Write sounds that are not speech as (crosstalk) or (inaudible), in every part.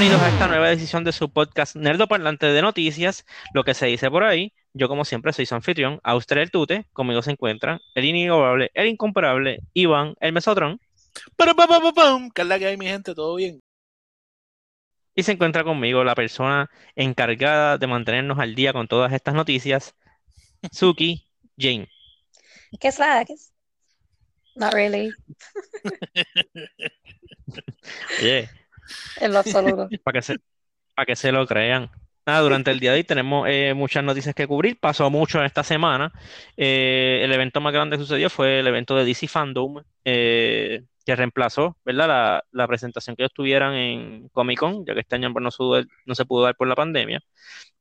Bienvenidos a esta nueva edición de su podcast Nerdo Parlante de Noticias, lo que se dice por ahí. Yo, como siempre, soy su anfitrión, Auster el Tute. Conmigo se encuentra el inigualable, el incomparable, Iván, el Mesotrón. Pero, pam, pam, pam, ¿qué es la que hay, mi gente? ¿Todo bien? Y se encuentra conmigo la persona encargada de mantenernos al día con todas estas noticias, Suki Jane. ¿Qué es la? ¿Qué es? Not really. (laughs) Oye, En lo (laughs) absoluto. para que se, para que se lo crean. Nada, durante el día de hoy tenemos eh, muchas noticias que cubrir. Pasó mucho en esta semana. Eh, el evento más grande que sucedió fue el evento de DC Fandom, eh, que reemplazó, ¿verdad? La, la presentación que ellos tuvieran en Comic Con, ya que este año pues, no, se pudo- no se pudo dar por la pandemia.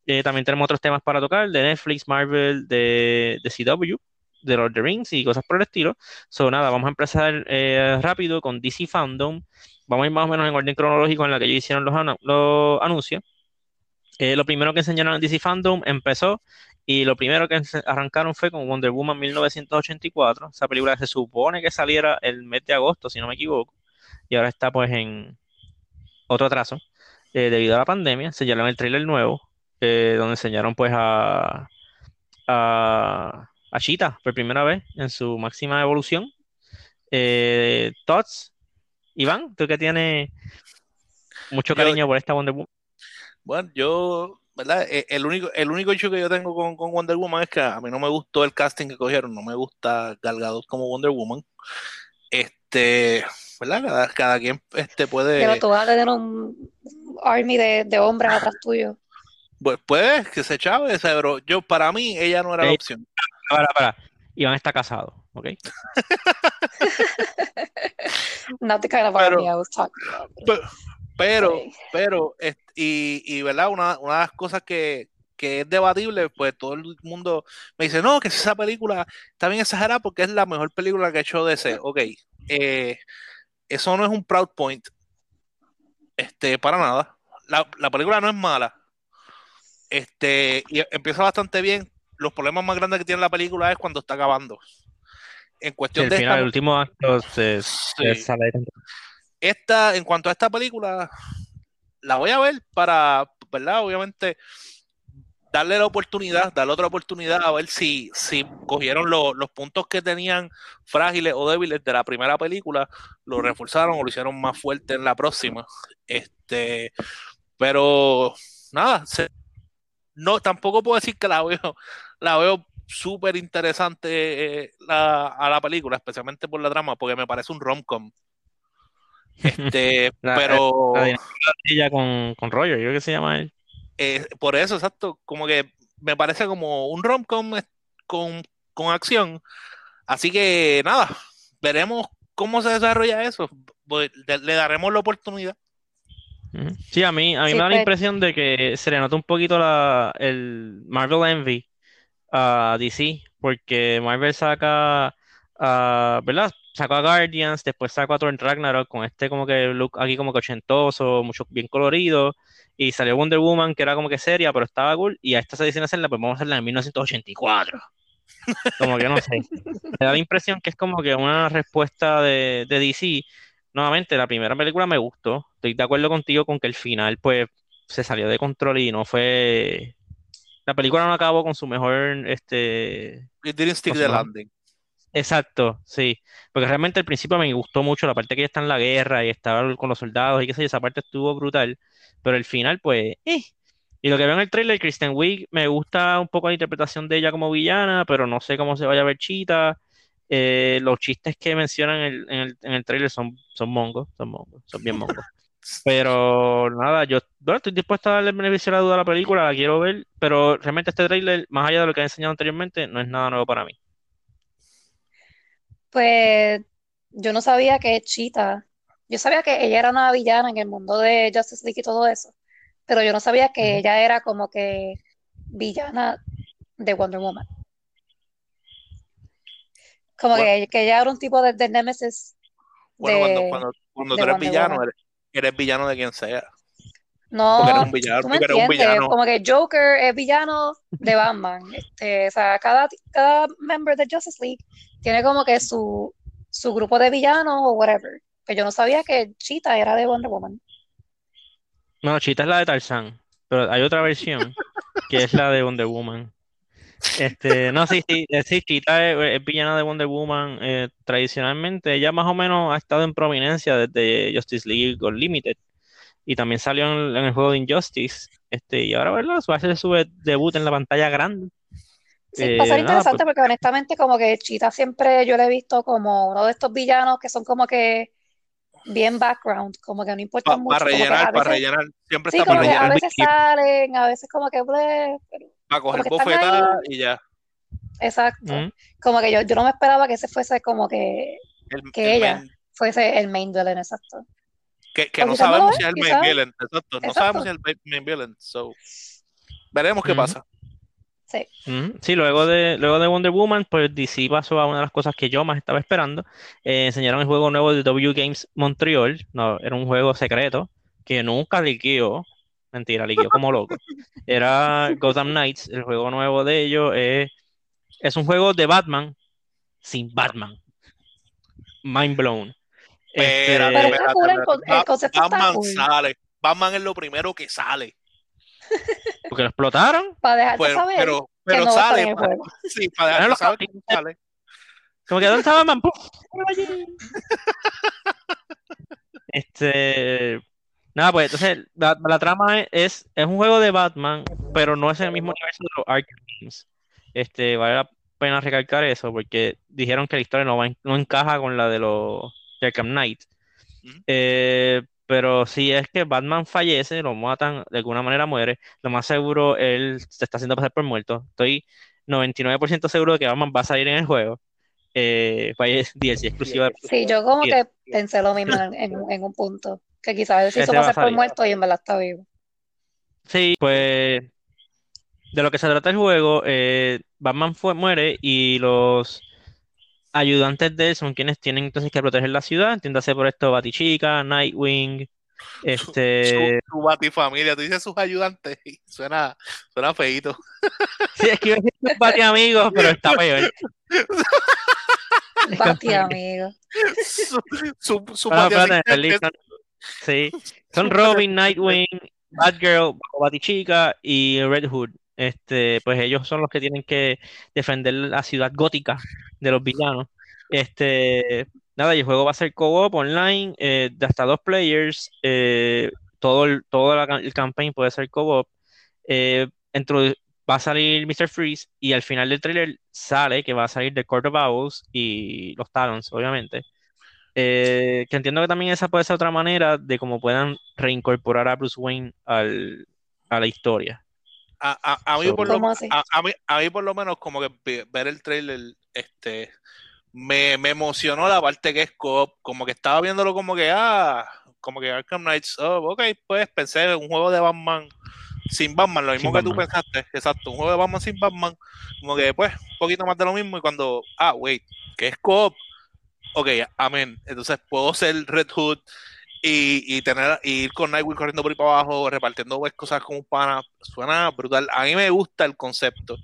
Eh, también tenemos otros temas para tocar, de Netflix, Marvel, de, de CW, de Lord of the Rings y cosas por el estilo. So, nada, vamos a empezar eh, rápido con DC Fandom. Vamos a ir más o menos en orden cronológico en la que ellos hicieron los, anu- los anuncios. Eh, lo primero que enseñaron en DC Fandom empezó y lo primero que arrancaron fue con Wonder Woman 1984, esa película se supone que saliera el mes de agosto, si no me equivoco, y ahora está pues en otro atraso eh, debido a la pandemia. Enseñaron el tráiler nuevo, eh, donde enseñaron pues a, a, a Cheetah por primera vez en su máxima evolución. Eh, Iván, tú que tienes mucho Yo- cariño por esta Wonder Woman. Bueno, yo, ¿verdad? Eh, El único, el único hecho que yo tengo con, con Wonder Woman es que a mí no me gustó el casting que cogieron, no me gusta Gal Gadot como Wonder Woman. Este, ¿verdad? Cada, cada quien este, puede, Pero tú vas a tener un army de, de hombres atrás tuyo. pues, puede que se chave, pero yo, para mí, ella no era la opción. Para, para. Iván está casado, ¿ok? Not the kind of Pero- army I was talking about. Pe- Pero, pero, y, y, ¿verdad? Una, una de las cosas que, que es debatible, pues todo el mundo me dice, no, que esa película está bien exagerada porque es la mejor película que ha hecho DC. Ok, eh, eso no es un proud point, este, para nada. La, la película no es mala, este, y empieza bastante bien. Los problemas más grandes que tiene la película es cuando está acabando. En Sí, cuestión el de final, esta- el último acto se, Sí. esta, en cuanto a esta película, la voy a ver para, ¿verdad? Obviamente, darle la oportunidad, darle otra oportunidad a ver si, si cogieron lo- los puntos que tenían frágiles o débiles de la primera película, lo reforzaron o lo hicieron más fuerte en la próxima. Este, pero nada, se- no, tampoco puedo decir que la veo, (laughs) la veo súper interesante eh, la- a la película, especialmente por la trama, porque me parece un rom-com. (laughs) Este, La- pero la de ella con, con Roger, yo creo que se llama él. eh, por eso, exacto, como que me parece como un rom-com eh, con, con acción. Así que nada, veremos cómo se desarrolla eso. Pues, Le, le daremos la oportunidad. Sí, a mí, a mí Sí, me da la pero- impresión de que se le nota un poquito la, el Marvel Envy a DC, porque Marvel saca, ah, ¿verdad? Sacó a Guardians, después sacó a Thor Ragnarok con este como que look aquí como que ochentoso, mucho bien colorido, y salió Wonder Woman que era como que seria, pero estaba cool, y a esta se deciden hacerla, pues vamos a hacerla en 1984. Como que no sé. (laughs) Me da la impresión que es como que una respuesta de, de DC. Nuevamente, la primera película me gustó. Estoy de acuerdo contigo con que el final, pues, se salió de control y no fue. La película no acabó con su mejor, este. It didn't stick the landing. Exacto, sí. Porque realmente al principio me gustó mucho la parte que ella está en la guerra y estaba con los soldados y qué sé yo, esa parte estuvo brutal. Pero el final, pues, eh. Y lo que veo en el trailer, Kristen Wiig, me gusta un poco la interpretación de ella como villana, pero no sé cómo se vaya a ver Cheetah. Eh, los chistes que mencionan en el, en el, en el trailer son, son mongos, son mongos, son bien mongos. Pero nada, yo bueno, estoy dispuesto a darle el beneficio de la duda a la película, la quiero ver, pero realmente este trailer, más allá de lo que he enseñado anteriormente, no es nada nuevo para mí. Pues yo no sabía que Cheetah, yo sabía que ella era una villana en el mundo de Justice League y todo eso, pero yo no sabía que ella era como que villana de Wonder Woman. Como que, que ella era un tipo de, de Nemesis Bueno, cuando, de... cuando, cuando de tú eres Wonder villano, Woman. eres, eres villano de quien sea. Porque eres No, un villano, tú me porque eres un villano. como que Joker es villano de Batman. Este, o sea, cada, cada member de Justice League tiene como que su, su grupo de villanos o whatever. Que yo no sabía que Cheetah era de Wonder Woman. No, Cheetah es la de Tarzán, pero hay otra versión que es la de Wonder Woman. Este, no, sí, sí, eh, sí, Cheetah es, es villana de Wonder Woman. eh, tradicionalmente, ella más o menos ha estado en prominencia desde Justice League Unlimited. Y también salió en, en el juego de Injustice. Este, y ahora, ¿verdad? Va a hacer su debut en la pantalla grande. Sí, Eh, va a ser nada, interesante porque honestamente como que Cheetah siempre yo lo he visto como uno de estos villanos que son como que bien background, como que no importa Para mucho, como que a rellenar, para rellenar. Siempre sí, está como para que a veces salen, a veces como que ble, pero Para coger bofetada y ya. exacto. Mm. Como que yo, yo no me esperaba que ese fuese como que, El- que el ella main- fuese el main villain, exacto. que, que no sabemos si es el main quizás- villain. Exacto. No sabemos si es el main- villain. So, veremos qué Ujú. pasa. Sí. Ujú. Sí, luego de, luego de Wonder Woman, pues DC pasó a una de las cosas que yo más estaba esperando. Eh, enseñaron el juego nuevo de W Games Montreal. No, era un juego secreto que nunca liqueó. Mentira, liqueó como loco. Era Gotham Knights, el juego nuevo de ellos. eh, es un juego de Batman sin Batman. Mind blown. Este, Pero el, el concepto Batman cool. sale. Batman es lo primero que sale. (laughs) porque lo explotaron. Para dejarte Pues, saber pero que pero no va a estar sale. para- sí, para Bueno, dejar saber que sale. Como que ¿dónde está Batman? (laughs) Este, nada, pues entonces la, la trama es, es un juego de Batman, pero no es en el mismo universo de los Arkham Games. Este, vale la pena recalcar eso porque dijeron que la historia no, va en- no encaja con la de los de Arkham Knight. Eh, pero si es que Batman fallece, lo matan, de alguna manera muere, lo más seguro él se está haciendo pasar por muerto. Estoy 99% seguro de que Batman va a salir en el juego. Eh, DLC (laughs) exclusiva de Sí, yo como que pensé lo mismo en un punto, que quizás se hizo Ese va a pasar por muerto y en verdad está vivo. Sí, pues de lo que se trata el juego, eh, Batman fue- muere y los ayudantes de él son quienes tienen entonces que proteger la ciudad, entiéndase por esto Batichica, Nightwing, este... Su, su batifamilia. Tú dices sus ayudantes y suena, suena feíto. Sí, es que iba a decir sus Batiamigos, pero está peor. Amigo. su su, su. Son- sí, (laughs) son Robin, Nightwing, Batgirl, Batichica y Red Hood. Este, pues ellos son los que tienen que defender la ciudad gótica de los villanos. Este, nada, y el juego va a ser co-op online eh, de hasta dos players. eh, todo el, todo la el campaign puede ser co-op. Eh, va a salir Mr. Freeze y al final del trailer sale que va a salir The Court of Owls y los Talons, obviamente. Eh, que entiendo que también esa puede ser otra manera de cómo puedan reincorporar a Bruce Wayne al, a la historia. A, a, a mí So- por lo, ¿Cómo así? a, a mí, a mí por lo menos como que ve- ver el trailer este me, me emocionó la parte que es co como que estaba viéndolo como que ah como que Arkham Knights oh, ok pues pensé en un juego de Batman sin Batman lo mismo Sin que tú pensaste exacto un juego de Batman sin Batman como que pues un poquito más de lo mismo y cuando ah wait que es co ok amén entonces puedo ser Red Hood y, y tener y ir con Nightwing corriendo por ahí para abajo, repartiendo pues, cosas como un pana, suena brutal. A mí me gusta el concepto.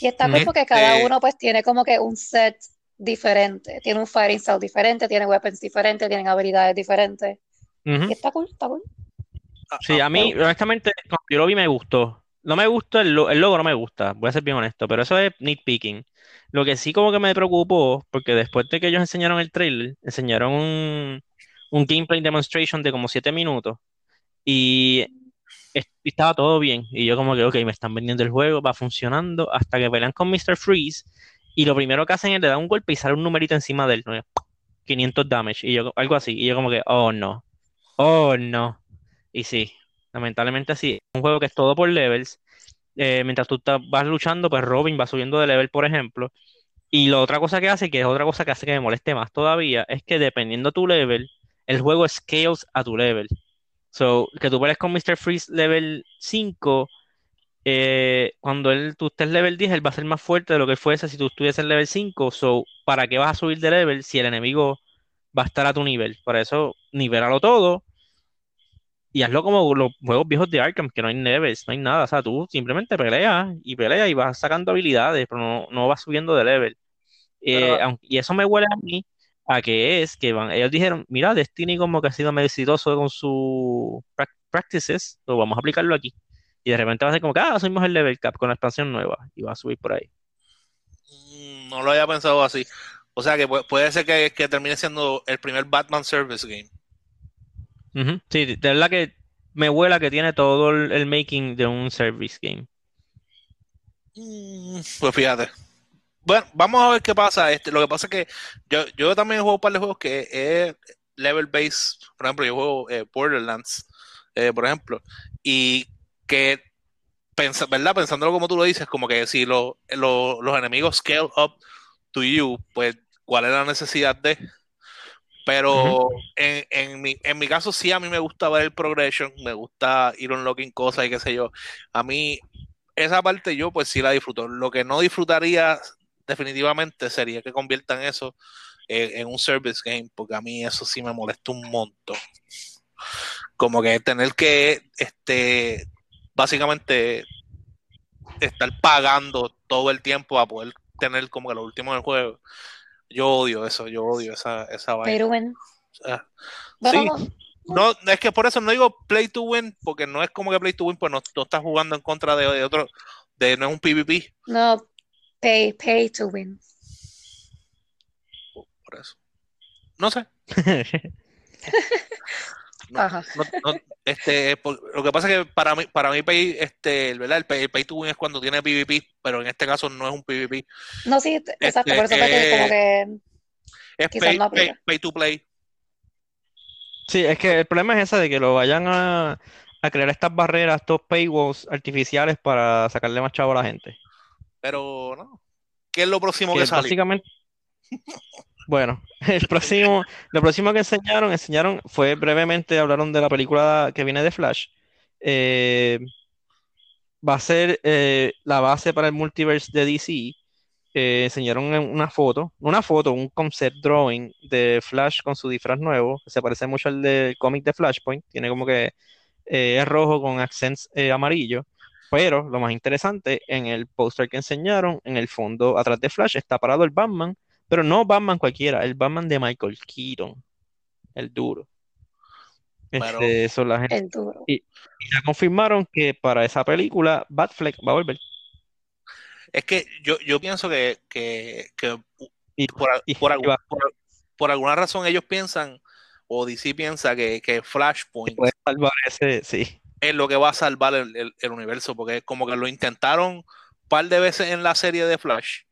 Y está cool porque cada Este- uno pues tiene como que un set diferente, tiene un fighting style diferente, tiene weapons diferentes, tienen habilidades diferentes. Ujú. Y está cool, está cool. Sí, a mí, honestamente, cuando yo lo vi me gustó. No me gusta el, el logo, no me gusta, voy a ser bien honesto, pero eso es nitpicking. Lo que sí como que me preocupó, porque después de que ellos enseñaron el trailer, enseñaron un, gameplay demonstration de como 7 minutos y estaba todo bien. Y yo como que, ok, me están vendiendo el juego, va funcionando, hasta que pelean con Mr. Freeze y lo primero que hacen es le dan un golpe y sale un numerito encima de él, ¿no? 500 damage, y yo, algo así, y yo como que, oh no, oh no. Y sí, lamentablemente sí, es un juego que es todo por levels. Eh, mientras tú vas luchando, pues Robin va subiendo de level, por ejemplo. Y la otra cosa que hace, que es otra cosa que hace que me moleste más todavía, es que dependiendo tu level, el juego scales a tu level. So, que tú pelees con Mr. Freeze level 5, eh, cuando él, tú estés level 10, él va a ser más fuerte de lo que fuese si tú estuvieses en level 5. So, ¿para qué vas a subir de level si el enemigo va a estar a tu nivel? Para eso, nivélalo todo y hazlo como los juegos viejos de Arkham, que no hay levels, no hay nada. O sea, tú simplemente peleas y peleas y vas sacando habilidades, pero no, no vas subiendo de level. Eh, Pero- y eso me huele a mí a que es que van, ellos dijeron, mira, Destiny como que ha sido medio exitoso con sus prac- practices, lo vamos a aplicarlo aquí. Y de repente va a ser como que, ah, subimos el level cap con la expansión nueva y va a subir por ahí. Mm, No lo había pensado así. O sea que pu- puede ser que, que termine siendo el primer Batman Service Game. Sí, de verdad que me huela que tiene todo el, el making de un service game. Mm, Pues fíjate. Bueno, vamos a ver qué pasa. Este, lo que pasa es que yo, yo también juego un par de juegos que es level based. Por ejemplo, yo juego eh, Borderlands, eh, por ejemplo, y que pensa- ¿verdad? Pensándolo como tú lo dices, como que si lo- lo- los enemigos scale up to you, pues cuál es la necesidad de. Pero en, en mi, en mi caso sí, a mí me gusta ver el progression, me gusta ir unlocking cosas y qué sé yo. A mí esa parte yo pues sí la disfruto. Lo que no disfrutaría definitivamente sería que conviertan eso en, en un service game, porque a mí eso sí me molesta un montón. Como que tener que, este, básicamente estar pagando todo el tiempo a poder tener como que lo último del juego. Yo odio eso, yo odio esa, esa vaina. Pero bueno, Ah, sí. No, es que por eso no digo play to win, porque no es como que play to win, pues no, no estás jugando en contra de, de otro, de no es un PvP, no, pay, pay to win. por eso. No sé. (laughs) No, Ajá. no, no, este, por- lo que pasa es que para mí, para mí pay, este, ¿verdad? El pay, el pay to win es cuando tiene PvP, pero en este caso no es un PvP. No, sí, exacto, por eso que eh, como que Es Quizás pay, no pay, aplica. pay to play. Sí, es que el problema es ese de que lo vayan a, a crear estas barreras, estos paywalls artificiales para sacarle más chavo a la gente. Pero no. ¿Qué es lo próximo Que que sale? básicamente, (laughs) bueno, (laughs) el próximo, lo próximo que enseñaron, enseñaron, fue brevemente, hablaron de la película que viene de Flash. Eh, va a ser eh, la base para el multiverse de DC. Eh, enseñaron una foto, una foto, un concept drawing de Flash con su disfraz nuevo, se parece mucho al del cómic de Flashpoint, tiene como que es rojo con accents amarillo, pero lo más interesante, en el póster que enseñaron, en el fondo atrás de Flash está parado el Batman, pero no Batman cualquiera, el Batman de Michael Keaton, el duro. Pero- Este, son la gente, el duro. y ya confirmaron que para esa película Batfleck va a volver. Es que yo, yo pienso que, que, que Y, por, y- por algún- por- por alguna razón ellos piensan, o DC piensa que, que Flashpoint puede salvar ese, sí. es lo que va a salvar el, el- el universo, porque como que lo intentaron un par de veces en la serie de Flash,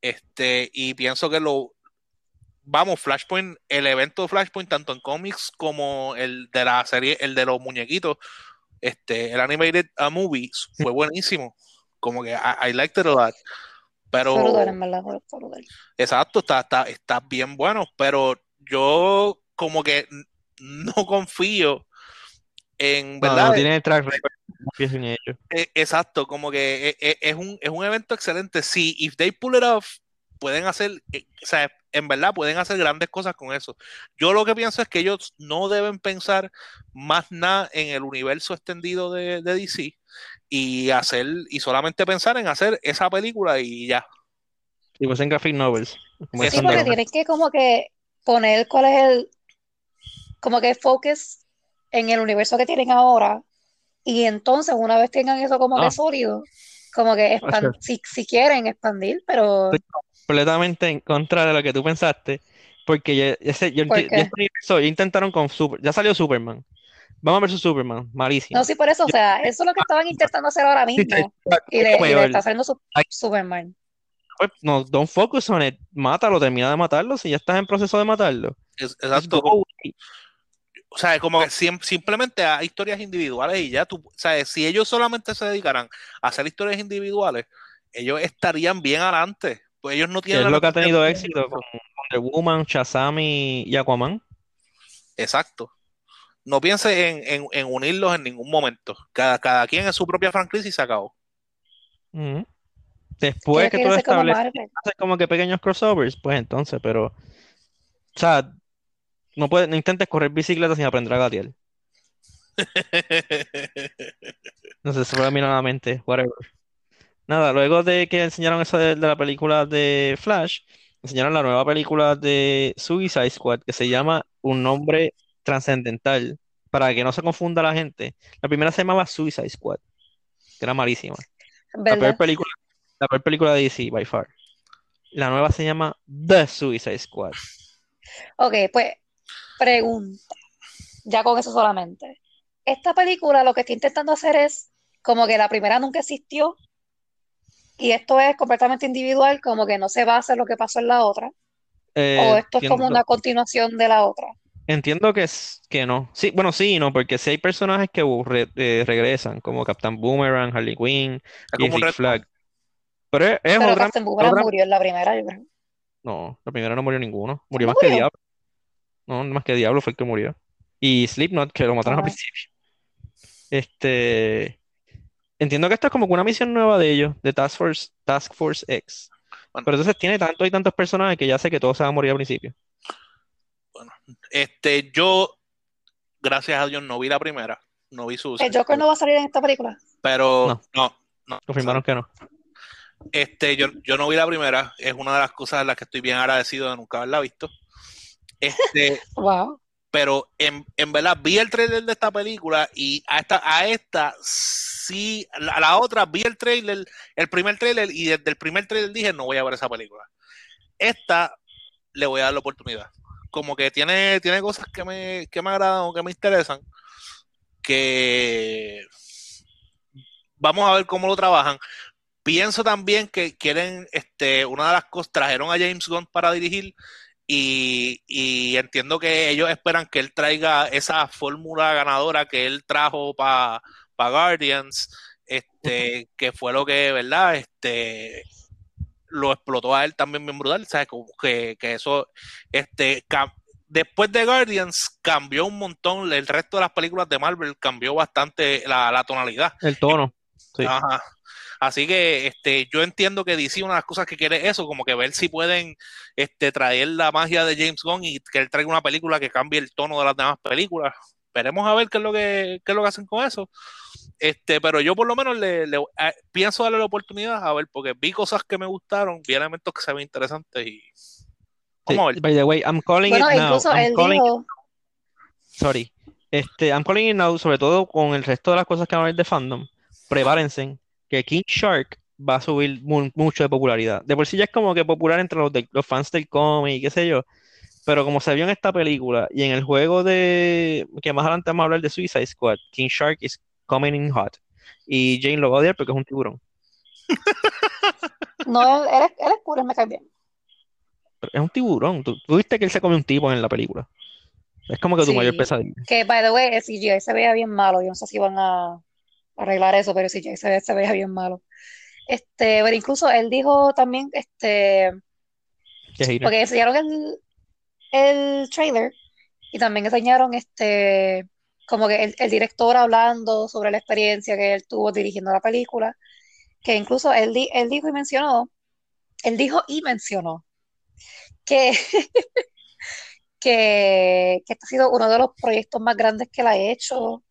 este, y pienso que lo, vamos, Flashpoint, el evento de Flashpoint, tanto en cómics como el de la serie, el de los muñequitos, este, el animated uh, movies, (laughs) fue buenísimo, como que I, I liked it a lot, pero... Exacto, está, está, está bien bueno, pero yo como que no confío en, No, ¿verdad? no tiene track record, no confío en ellos. Eh, exacto, como que e- e- es un, es un evento excelente. Si if they pull it off, pueden hacer, eh, o sea, en verdad pueden hacer grandes cosas con eso. Yo lo que pienso es que ellos no deben pensar más nada en el universo extendido de, de DC y hacer, y solamente pensar en hacer esa película y ya. Si fuesen graphic novels. como Sí, porque tienen que como que poner cuál es el, como que focus en el universo que tienen ahora y entonces una vez tengan eso como Ah. que sólido, como que (laughs) si, si quieren expandir, pero completamente en contra de lo que tú pensaste, porque ya, ese, yo, ya este universo, ya intentaron con Super, ya salió Superman. Vamos a ver su Superman, malísimo. no, sí, por eso, o sea, eso es lo que estaban (laughs) intentando hacer ahora mismo y le, y le está haciendo su Ay. Superman. Pues, no, don't focus on it, mátalo, termina de matarlo, si ya estás en proceso de matarlo. Es- exacto. O sea, como que sim- simplemente a historias individuales y ya tú, o sea, si ellos solamente se dedicaran a hacer historias individuales, ellos estarían bien adelante. Pues ellos no Que tienen es lo que ha tenido éxito con Wonder Woman, Shazam y, Aquaman. Exacto. No pienses en, en- en unirlos en ningún momento. Cada, cada quien en su propia franquicia y se acabó. Ujú. Después Quiere que tú como estableces Marvel. hacer como que pequeños crossovers, pues entonces, pero, o sea, no puedes, no intentes correr bicicleta sin aprender a gatear. (laughs) No sé, se fue a mí a la mente, whatever. Nada, luego de que enseñaron eso de, de la película de Flash, enseñaron la nueva película de Suicide Squad que se llama Un nombre trascendental, para que no se confunda la gente. La primera se llamaba Suicide Squad, que era malísima. La peor película, la peor película de DC, by far. La nueva se llama The Suicide Squad. Ok, pues pregunta, ya con eso solamente. Esta película lo que está intentando hacer es como que la primera nunca existió y esto es completamente individual, como que no se basa en lo que pasó en la otra, o Eh, esto es como una continuación de la otra. entiendo que, es, que no. Sí, bueno, sí y no, porque sí hay personajes que re- eh, regresan, como Captain Boomerang, Harley Quinn y como un Rick. Flag. Pero es, es Pero otra, Captain Boomerang otra- murió en la primera, yo creo. No, la primera no murió ninguno. Murió ¿No más que murió? Diablo. No, más que Diablo fue el que murió. Y Slipknot, que lo mataron al principio. Este. Entiendo que esto es como que una misión nueva de ellos, de Task Force, Task Force X. Bueno, Pero entonces tiene tantos y tantos personajes que ya sé que todos se van a morir al principio. bueno. Este, yo, gracias a Dios, no vi la primera. No vi el Suicide Joker no va a salir en esta película. Pero No, no, no. confirmaron que no. Este, yo, yo no vi la primera. Es una de las cosas en las que estoy bien agradecido de nunca haberla visto. Este, (laughs) Wow. pero en, en verdad vi el trailer de esta película y a esta, a esta sí, a la otra vi el trailer, el primer trailer y desde el primer trailer dije no voy a ver esa película. Esta le voy a dar la oportunidad. Como que tiene, tiene cosas que me, que me agradan o que me interesan, que vamos a ver cómo lo trabajan. Pienso también que quieren, este, una de las cosas, trajeron a James Gunn para dirigir y, y entiendo que ellos esperan que él traiga esa fórmula ganadora que él trajo para Guardians, este, que fue lo que, ¿verdad? Este, lo explotó a él también bien brutal, ¿sabes? Que, que eso, este, después de Guardians cambió un montón, el resto de las películas de Marvel cambió bastante la, la tonalidad. El tono. Sí. Ajá. Así que este, yo entiendo que DC una de las cosas que quiere es eso, como que ver si pueden este, traer la magia de James Gunn y que él traiga una película que cambie el tono de las demás películas. Esperemos a ver qué es lo que, qué es lo que hacen con eso. Este, pero yo por lo menos le, le- eh, pienso darle la oportunidad a ver, porque vi cosas que me gustaron, vi elementos que se ven interesantes y Sí. vamos a ver. By the way, I'm calling it Bueno, now. incluso I'm él calling dijo, Sorry. Este, I'm calling it now, sobre todo con el resto de las cosas que van a ver de fandom. Prepárense que King Shark va a subir mu- mucho de popularidad. De por sí ya es como que popular entre los, de- los fans del cómic y qué sé yo. Pero como se vio en esta película y en el juego de que más adelante vamos a hablar de Suicide Squad, King Shark is coming in hot. Y Jane lo va a odiar porque es un tiburón. (laughs) no, él, él es, él es me cae bien. Pero es un tiburón. Tú, tú viste que él se come un tipo en la película. Es como que tu mayor pesadilla. que by the way, el CGI se veía bien malo, yo no sé si van a arreglar eso, pero el CGI se, ve- se veía bien malo. Este, pero incluso él dijo también, este, porque enseñaron el, el trailer y también enseñaron este como que el, el director hablando sobre la experiencia que él tuvo dirigiendo la película, que incluso él, él dijo y mencionó, él dijo y mencionó que, (laughs) que, que este ha sido uno de los proyectos más grandes que él ha hecho,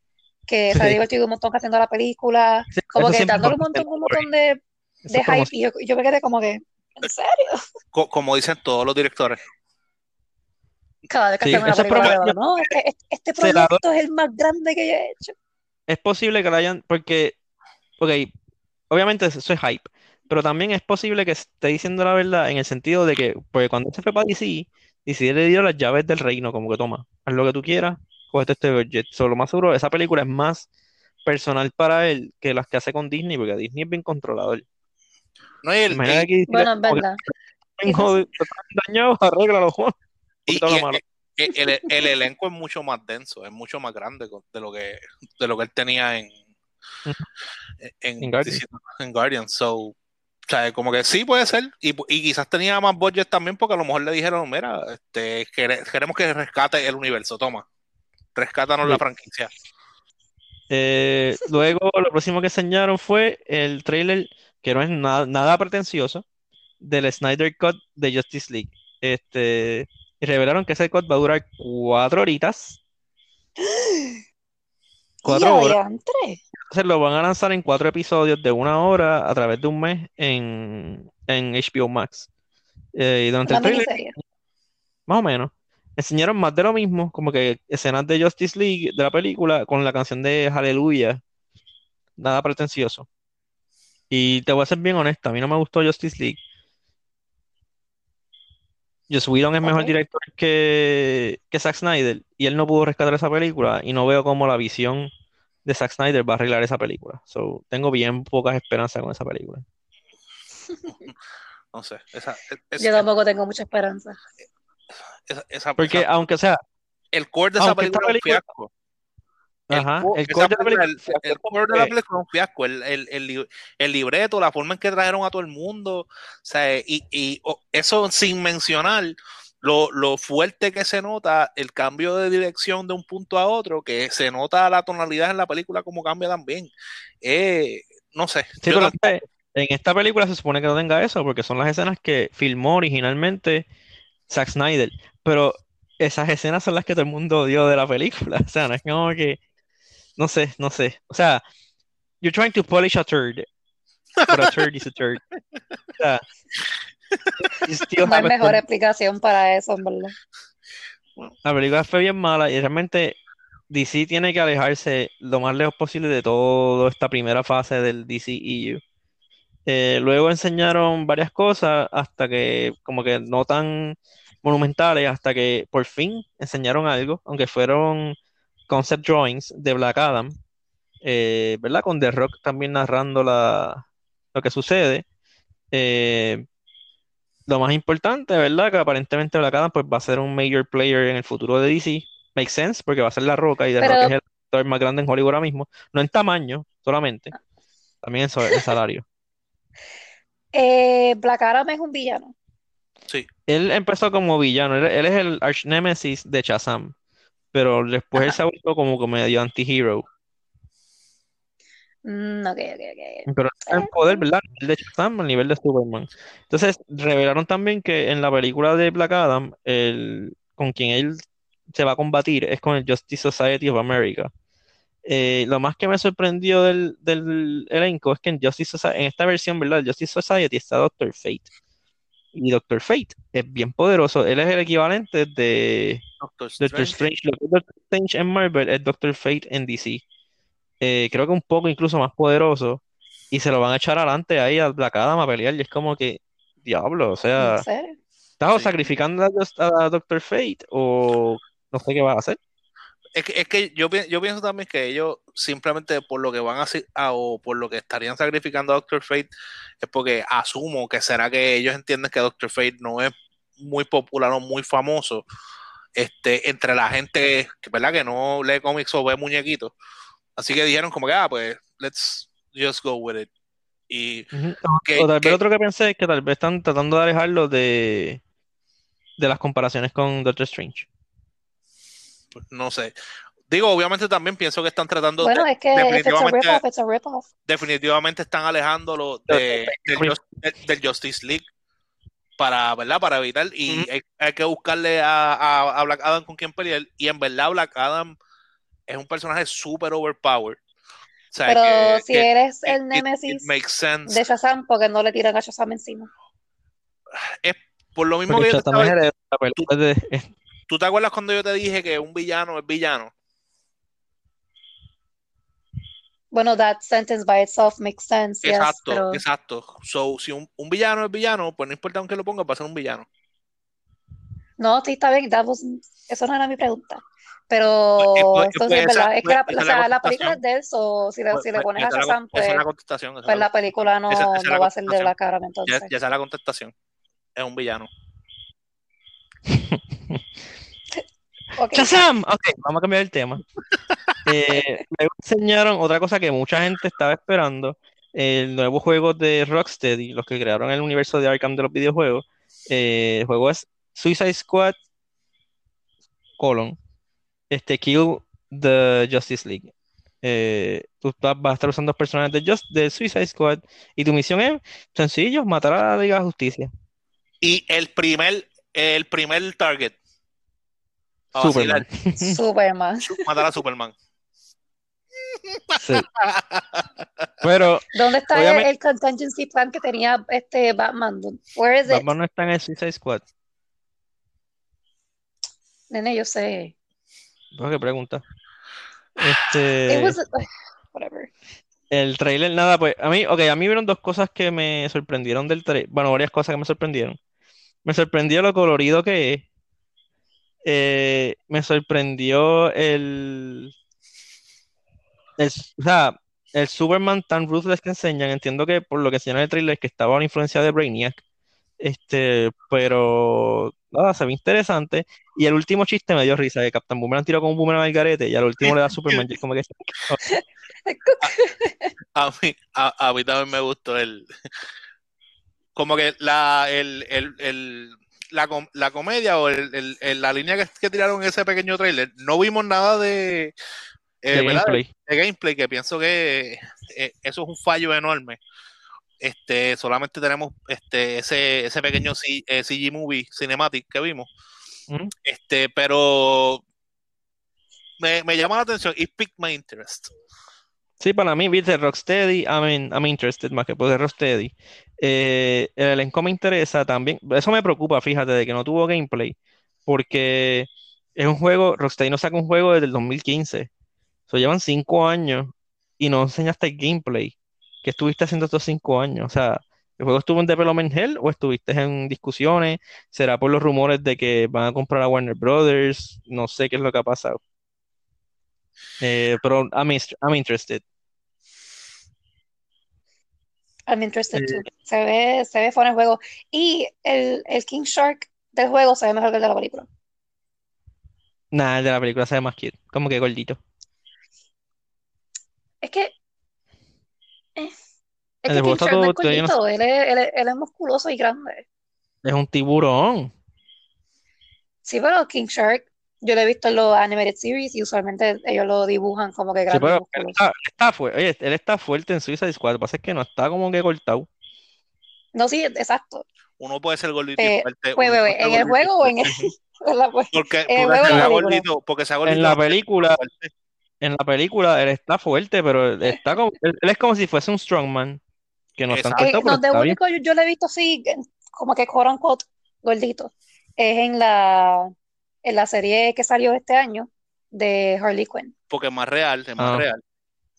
que se ha divertido un montón haciendo la película, Sí, como que dándole un es montón, un montón de, de hype, y yo, yo me quedé como que, ¿en serio? Co- como dicen todos los directores. Cada vez que Sí, hacen una película no, este, este- este proyecto es el más grande que yo he hecho. es posible que lo hayan, porque, ok, obviamente eso es hype, pero también es posible que esté diciendo la verdad en el sentido de que, porque cuando se fue para DC, DC le dio las llaves del reino, como que toma, haz lo que tú quieras, este más seguro, esa película es más personal para él que las que hace con Disney, porque Disney es bien controlador. No, y el- Imagínate que Bueno, es verdad. "Ven, joder, te están dañados, (laughs) arréglalo, Juan. y- Quita lo y- malo". el, el- el elenco es mucho más denso, es mucho más grande de lo que, de lo que él tenía en, en, En Guardians. en Guardians. So, o sea, como que sí puede ser. Y, y quizás tenía más budget también porque a lo mejor le dijeron, mira, este, quere- queremos que rescate el universo, toma. Rescátanos Sí. la franquicia. Eh, luego, lo próximo que enseñaron fue el trailer, que no es nada, nada pretencioso, del Snyder Cut de Justice League. Este, y revelaron que ese cut va a durar cuatro horitas. (gasps) Cuatro Y horas. Entonces lo van a lanzar en cuatro episodios de una hora a través de un mes en, en HBO Max. Eh, y durante el trailer, más o menos, enseñaron más de lo mismo, como que escenas de Justice League de la película con la canción de Hallelujah. Nada pretencioso. Y te voy a ser bien honesto, a mí no me gustó Justice League. Joss Whedon es mejor director que, que Zack Snyder y él no pudo rescatar esa película y no veo cómo la visión de Zack Snyder va a arreglar esa película. So, tengo bien pocas esperanzas con esa película. (laughs) No sé. Esa, es- Yo tampoco tengo mucha esperanza. Esa- esa- Porque esa- aunque sea, el core de esa película película- fiasco. El, ajá, el esa core de la película, película el- el core de la película es un fiasco. El, el- el li- el libreto, la forma en que trajeron a todo el mundo, o sea, y, y, eso sin mencionar lo, lo fuerte que se nota el cambio de dirección de un punto a otro, que se nota la tonalidad en la película como cambia también. Eh, no sé. Sí, pero en esta película se supone que no tenga eso, porque son las escenas que filmó originalmente Zack Snyder. Pero esas escenas son las que todo el mundo odió de la película. (laughs) O sea, no es como que, no sé, no sé. O sea, you're trying to polish a turd, but a turd is a turd. O sea, (laughs) No hay mejor explicación para eso, en verdad. La película fue bien mala y realmente DC tiene que alejarse lo más lejos posible de toda esta primera fase del DCEU. Eh, luego enseñaron varias cosas hasta que, como que no tan monumentales, hasta que por fin enseñaron algo, aunque fueron concept drawings de Black Adam, eh, ¿verdad? Con The Rock también narrando la, lo que sucede. Eh, lo más importante, ¿verdad? Que aparentemente Black Adam pues, va a ser un major player en el futuro de DC. Makes sense, porque va a ser La Roca y The Pero- Rock es el actor más grande en Hollywood ahora mismo. No en tamaño solamente, también en, so- en salario. Eh, Black Adam es un villano. Sí. Él empezó como villano, él, él es el arch nemesis de Shazam, pero después él se ha vuelto como, medio anti-hero. Mm, ok, ok, ok. Pero el poder, ¿verdad? El de Shazam al nivel de Superman. Entonces, revelaron también que en la película de Black Adam, el, con quien él se va a combatir es con el Justice Society of America. Eh, lo más que me sorprendió del, del elenco es que en Justice Soci- en esta versión, ¿verdad? El Justice Society está Doctor Fate. Y Doctor Fate es bien poderoso. Él es el equivalente de Doctor Doctor Strange. Strange. Lo que es Doctor Strange en Marvel es Doctor Fate en DC. Eh, creo que un poco incluso más poderoso. Y se lo van a echar adelante ahí a Black Adam a pelear. Y es como que, diablo, o sea, ¿En serio? ¿estás o Sí. sacrificando a, a Doctor Fate o no sé qué vas a hacer? Es que, es que yo, yo pienso también que ellos simplemente por lo que van a hacer a- o por lo que estarían sacrificando a Doctor Fate es porque asumo que será que ellos entienden que Doctor Fate no es muy popular o muy famoso este, entre la gente que, ¿verdad? que no lee cómics o ve muñequitos. Así que dijeron como que, ah, pues, let's just go with it. Y que, O tal vez que- otro que pensé es que tal vez están tratando de alejarlo de, de las comparaciones con Doctor Strange. Pues, no sé. Digo, obviamente también pienso que están tratando Bueno, de- es que it's a definitivamente- rip-off, it's a rip-off. definitivamente están alejándolo de, del, Just- del- del Justice League para, ¿verdad? Para evitar y hay, hay que buscarle a, a- a Black Adam con quien pelear y en verdad Black Adam es un personaje súper overpowered. O sea, Pero que- si que eres el Nemesis de Shazam, porque no le tiran a Shazam encima? Por lo mismo Porque que yo Shazam es estaba- de- ¿Tú te acuerdas cuando yo te dije que un villano es villano? Bueno, that sentence by itself makes sense, yes, Exacto, pero exacto. So, si un, un villano es villano, pues no importa aunque lo ponga, va a ser un villano. no, sí está bien, wasn't- eso no era mi pregunta. Pero Pues, pues, entonces pues, es verdad, esa- es que la, pues, o la sea, la película es de él, so, si le, Pues, si le pues, pones a la Shazam, con- esa es pues, la contestación. esa es pues la- la película no, esa- la va a ser de Adam, ya, entonces. ya esa es la contestación. Es un villano. Ok. ¡Shazam! Ok, vamos a cambiar el tema. (laughs) Eh, luego enseñaron otra cosa que mucha gente estaba esperando, el nuevo juego de Rocksteady, los que crearon el universo de Arkham de los videojuegos. Eh, el juego es Suicide Squad, colon, este, Kill the Justice League. Eh, tú vas vas a estar usando personajes de, Just, de Suicide Squad y tu misión es sencillo, matar a la Liga de Justicia. Y el primer, el primer target. A Superman. (laughs) Superman. su- matar a Superman. Sí. Pero ¿Dónde está el, Obviamente- el contingency plan que tenía este Batman? Where is it? Batman no está en el Suicide Squad. Nene, yo sé. ¿Por qué pregunta? It Este, was whatever. el trailer, nada, pues a mí, ok, a mí vieron dos cosas que me sorprendieron del trailer. Bueno, varias cosas que me sorprendieron. Me sorprendió lo colorido que es. Eh, me sorprendió el, el, o sea, el Superman tan ruthless que enseñan. Entiendo que por lo que enseñaron en el trailer es que estaba una influencia de Brainiac. Este, pero nada, se ve interesante. Y el último chiste me dio risa, que Captain Boomerang tiró con un boomerang al garete y al último le da Superman como que (laughs) A mí, a, a mí también me gustó el. Como que la, el, el, el- la, com- la comedia o el, el- el- la línea que, que tiraron en ese pequeño trailer, no vimos nada de, eh, gameplay. de gameplay, que pienso que eh, eso es un fallo enorme. Este, solamente tenemos este, ese, ese pequeño C- eh, CG movie cinematic que vimos. Este, pero me, me llama la atención. It piqued my interest. Sí, para mí, viste, Rocksteady, I mean, I'm interested más que por Rocksteady. Eh, el elenco me interesa también. Eso me preocupa, fíjate, de que no tuvo gameplay, porque es un juego, Rocksteady no saca un juego desde el 2015. So, llevan cinco años y no enseñaste el gameplay. ¿Qué estuviste haciendo estos cinco años? O sea, ¿el juego estuvo en development hell o estuviste en discusiones? ¿Será por los rumores de que van a comprar a Warner Brothers? No sé qué es lo que ha pasado. Eh, pero I'm, interested. I'm interested Eh, too. Se ve, se ve fuera el juego. Y el, el King Shark del juego se ve mejor que el de la película. Nada, el de la película se ve más cute, como que gordito. Es que, eh, es El que King Shark no es gordito, él es, él es- él es musculoso y grande. es un tiburón. Sí, pero King Shark, yo lo he visto en los animated series y usualmente ellos lo dibujan como que Sí, grande y pero él está, él está fu- oye, él está fuerte en Suicide Squad, lo que pasa es que no está como que cortado. No, sí, exacto. Uno puede ser gordito y fuerte. pues, bebé, ¿en el juego o en el, fuerte. (laughs) Porque, en el porque juego sea en la película? gordito, porque sea En gordito, la no quiere decir película, fuerte. en la película él está fuerte, pero él está como, él, él es como si fuese un strongman, que no está. Eh, está bien. único yo, yo lo he visto así, como que quote unquote, gordito, es en la, en la serie que salió este año de Harley Quinn. Porque es más real, es más Ah. real.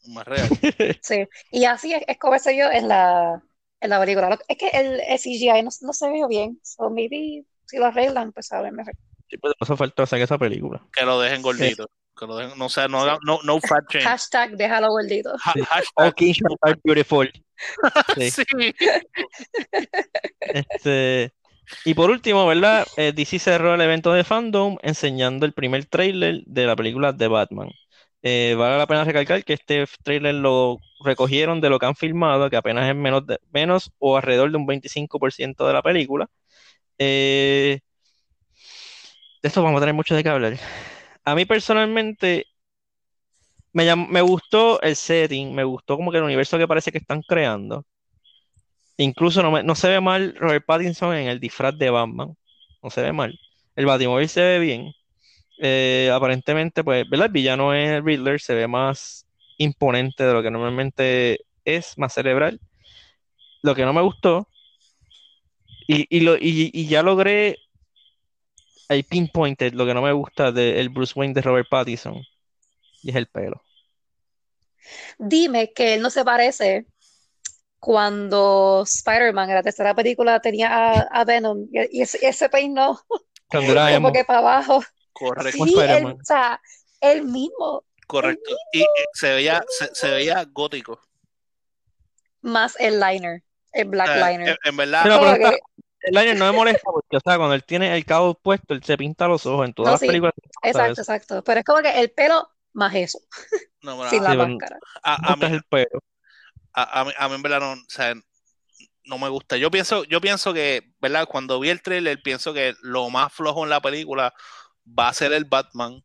es Más real. (laughs) Sí. Y así es, es como ese yo en la, en la película. Es que el, el CGI no, no se ve bien. So maybe si lo arreglan, pues a ver mejor. Sí, pues, eso faltó sacar esa película. Que lo dejen gordito. Que lo dejen, no sé, no, hagan- no, no fat shame. Hashtag déjalo gordito. Ha- Sí. hashtag- are beautiful. (laughs) Sí. sí. (laughs) Este, y por último, ¿verdad? Eh, DC cerró el evento de Fandom enseñando el primer tráiler de la película de Batman. Eh, vale la pena recalcar que este tráiler lo recogieron de lo que han filmado, que apenas es menos, menos o alrededor de un 25% de la película. Eh, de esto vamos a tener mucho de qué hablar. A mí personalmente me, me gustó el setting, me gustó como que el universo que parece que están creando. Incluso no, se ve mal Robert Pattinson en el disfraz de Batman. No se ve mal. El Batimóvil se ve bien. Eh, aparentemente, pues, ¿verdad? El villano es el Riddler, se ve más imponente de lo que normalmente es, más cerebral. Lo que no me gustó, y, lo, y, ya logré el pinpointed, lo que no me gusta del Bruce Wayne de Robert Pattinson, y es el pelo. Dime que él no se parece cuando Spider-Man en la tercera película tenía a, a Venom y, y ese, ese peinó Cuando (laughs) era como emo. que para abajo. Correcto, Sí, él, Spider-Man. o sea, él mismo, correcto. Y, y se veía, se, se veía gótico. más el liner, el black liner. en, en verdad, Pero, Como pero está- que- el liner no me molesta porque, o sea, cuando él tiene el cabo puesto, él se pinta los ojos en todas No, las sí, películas. exacto, exacto. Pero es como que el pelo más eso, no, (laughs) sin la Sí, máscara. a, mí, el pelo. A, a mí, a mí en verdad no, o sea, no me gusta. Yo pienso, yo pienso que, ¿verdad? Cuando vi el trailer, pienso que lo más flojo en la película va a ser el Batman.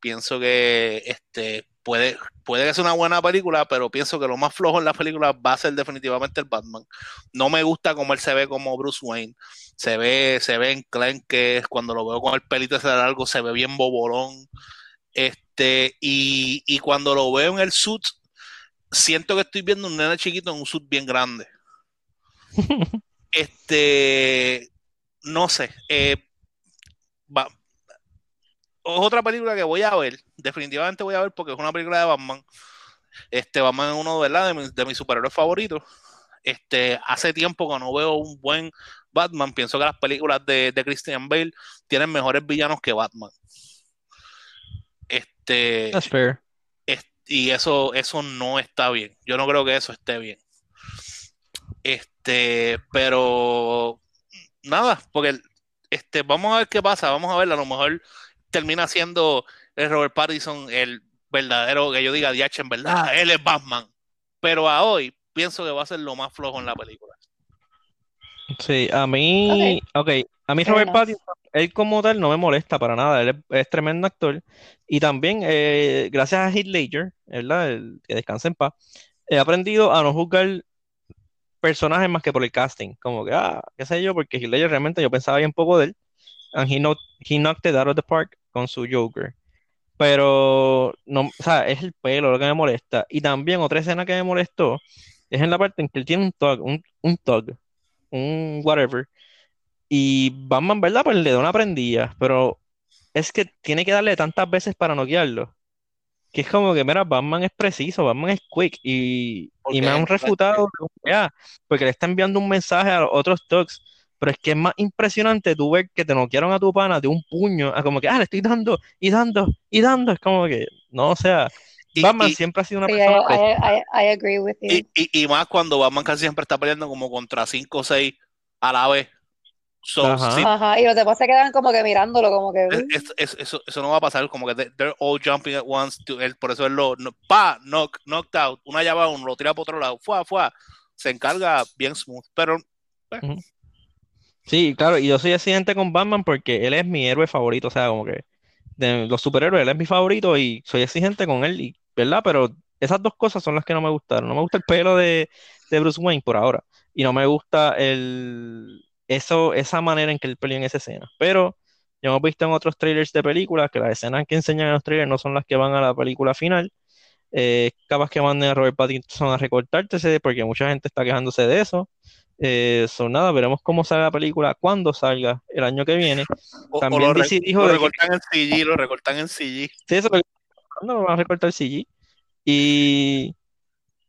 Pienso que este puede, puede que sea una buena película, pero pienso que lo más flojo en la película va a ser definitivamente el Batman. No me gusta cómo él se ve como Bruce Wayne. Se ve, se ve enclenque, cuando lo veo con el pelito ese largo, se ve bien bobolón. Este, y, y cuando lo veo en el suit, siento que estoy viendo un nene chiquito en un sud bien grande. (laughs) este, no sé, eh, va, es otra película que voy a ver, definitivamente voy a ver porque es una película de Batman. Este, Batman es uno ¿verdad? de, mis, de mis superhéroes favoritos. Este, hace tiempo que no veo un buen Batman. Pienso que las películas de, de Christian Bale tienen mejores villanos que Batman. Este, That's fair. Y eso, eso no está bien. Yo no creo que eso esté bien. Este, pero nada, porque este, vamos a ver qué pasa. Vamos a ver, a lo mejor termina siendo el Robert Pattinson el verdadero que yo diga, DH, en verdad, él es Batman. Pero a hoy pienso que va a ser lo más flojo en la película. Sí, a mí, ok, a mí Robert. Pattinson, él como tal no me molesta para nada, él es, es tremendo actor. Y también eh, gracias a Heath Ledger, ¿verdad? El, que descanse en paz, he aprendido a no juzgar personajes más que por el casting, como que, ah, qué sé yo, porque Heath Ledger realmente yo pensaba bien poco de él, and he, knocked, he knocked it out of the park con su Joker, pero, no, o sea, es el pelo lo que me molesta, y también otra escena que me molestó es en la parte en que él tiene un tug, un, un un whatever, y Batman, ¿verdad? Pues le da una prendida, pero es que tiene que darle tantas veces para noquearlo, que es como que, mira, Batman es preciso, Batman es quick, y, y me han refutado, ya, porque le está enviando un mensaje a los otros thugs, pero es que es más impresionante tú ver que te noquearon a tu pana de un puño, a como que, ah, le estoy dando, y dando, y dando, es como que, no, o sea, Y- Batman y- siempre ha sido una Sí, persona I. I, I, I agree with you. Y, y, y más cuando Batman casi siempre está peleando como contra 5 o 6 a la vez. So, Ajá. sí, Ajá, y los demás se quedan como que mirándolo, como que. es- es- es- eso, eso no va a pasar, como que they- they're all jumping at once. to- él- por eso él lo. No, pa, knock, knocked out. Una llave a uno, lo tira para otro lado. Fua, fua. Se encarga bien smooth. Pero Sí, claro, y yo soy exigente con Batman porque él es mi héroe favorito, o sea, como que de los superhéroes, él es mi favorito y soy exigente con él, y, ¿verdad? Pero esas dos cosas son las que no me gustaron. No me gusta el pelo de, de Bruce Wayne por ahora, y no me gusta el, eso, esa manera en que él peleó en esa escena. Pero ya hemos visto en otros trailers de películas que las escenas que enseñan en los trailers no son las que van a la película final. Eh, capaz que manden a Robert Pattinson a recortarse porque mucha gente está quejándose de eso. Eh, so, nada, veremos cómo sale la película cuando salga el año que viene. o, o También lo, re- DC dijo lo de que- recortan en CG, lo recortan en CG. Sí, eso es lo no lo van a recortar CG. Y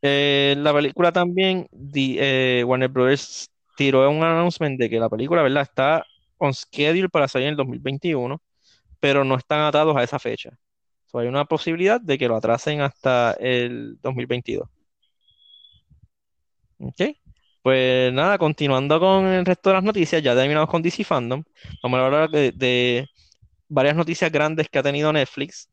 eh, la película también, di- eh, Warner Brothers tiró un announcement de que la película, ¿verdad? Está on schedule para salir en el 2021, pero no están atados a esa fecha. So, hay una posibilidad de que lo atrasen hasta el 2022. ¿Ok? Pues nada, continuando con el resto de las noticias, ya terminamos con DC Fandom. Vamos a hablar de, varias noticias grandes que ha tenido Netflix.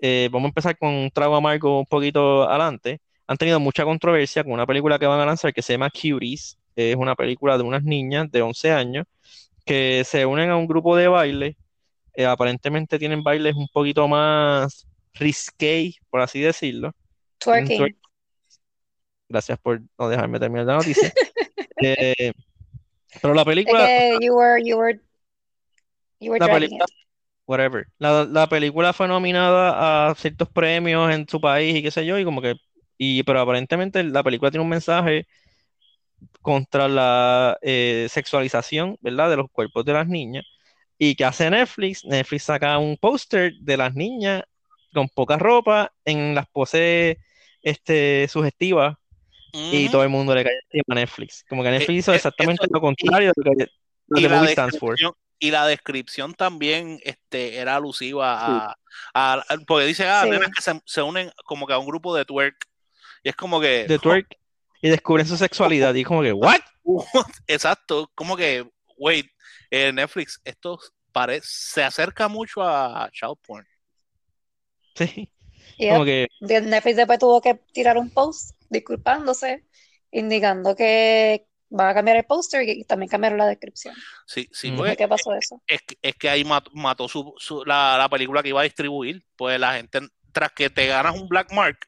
Eh, vamos a empezar con un trago amargo un poquito adelante. Han tenido mucha controversia con una película que van a lanzar que se llama Cuties. Es una película de unas niñas de 11 años que se unen a un grupo de baile. Eh, aparentemente tienen bailes un poquito más risqué, por así decirlo. Twerking. twerk- Gracias por no dejarme terminar la noticia. (laughs) Eh, pero la película, que you were, you were, you were la película, whatever. La, la película fue nominada a ciertos premios en su país y qué sé yo, y como que, y, pero aparentemente la película tiene un mensaje contra la eh, sexualización, ¿verdad? De los cuerpos de las niñas. ¿Y qué hace Netflix? Netflix saca un póster de las niñas con poca ropa en las poses este, sugestivas y todo el mundo le cae encima a Netflix. Como que Netflix hizo eh, exactamente eso- lo contrario de lo que lo y que la Movie Stands for. y la descripción también este era alusiva a, a- a- porque dice ah Sí. que se, se unen como que a un grupo de twerk y es como que De twerk y descubren su sexualidad. Y como que, ¿what? (laughs) exacto como que wait eh, Netflix esto parece se acerca mucho a child porn Sí. Yep. Como que, De- Netflix después tuvo que tirar un post disculpándose, indicando que va a cambiar el póster y también cambiaron la descripción. sí sí porque ¿De qué pasó eso? es, que- es que ahí mató, mató su, su- la, la película que iba a distribuir pues la gente tras que te ganas un black mark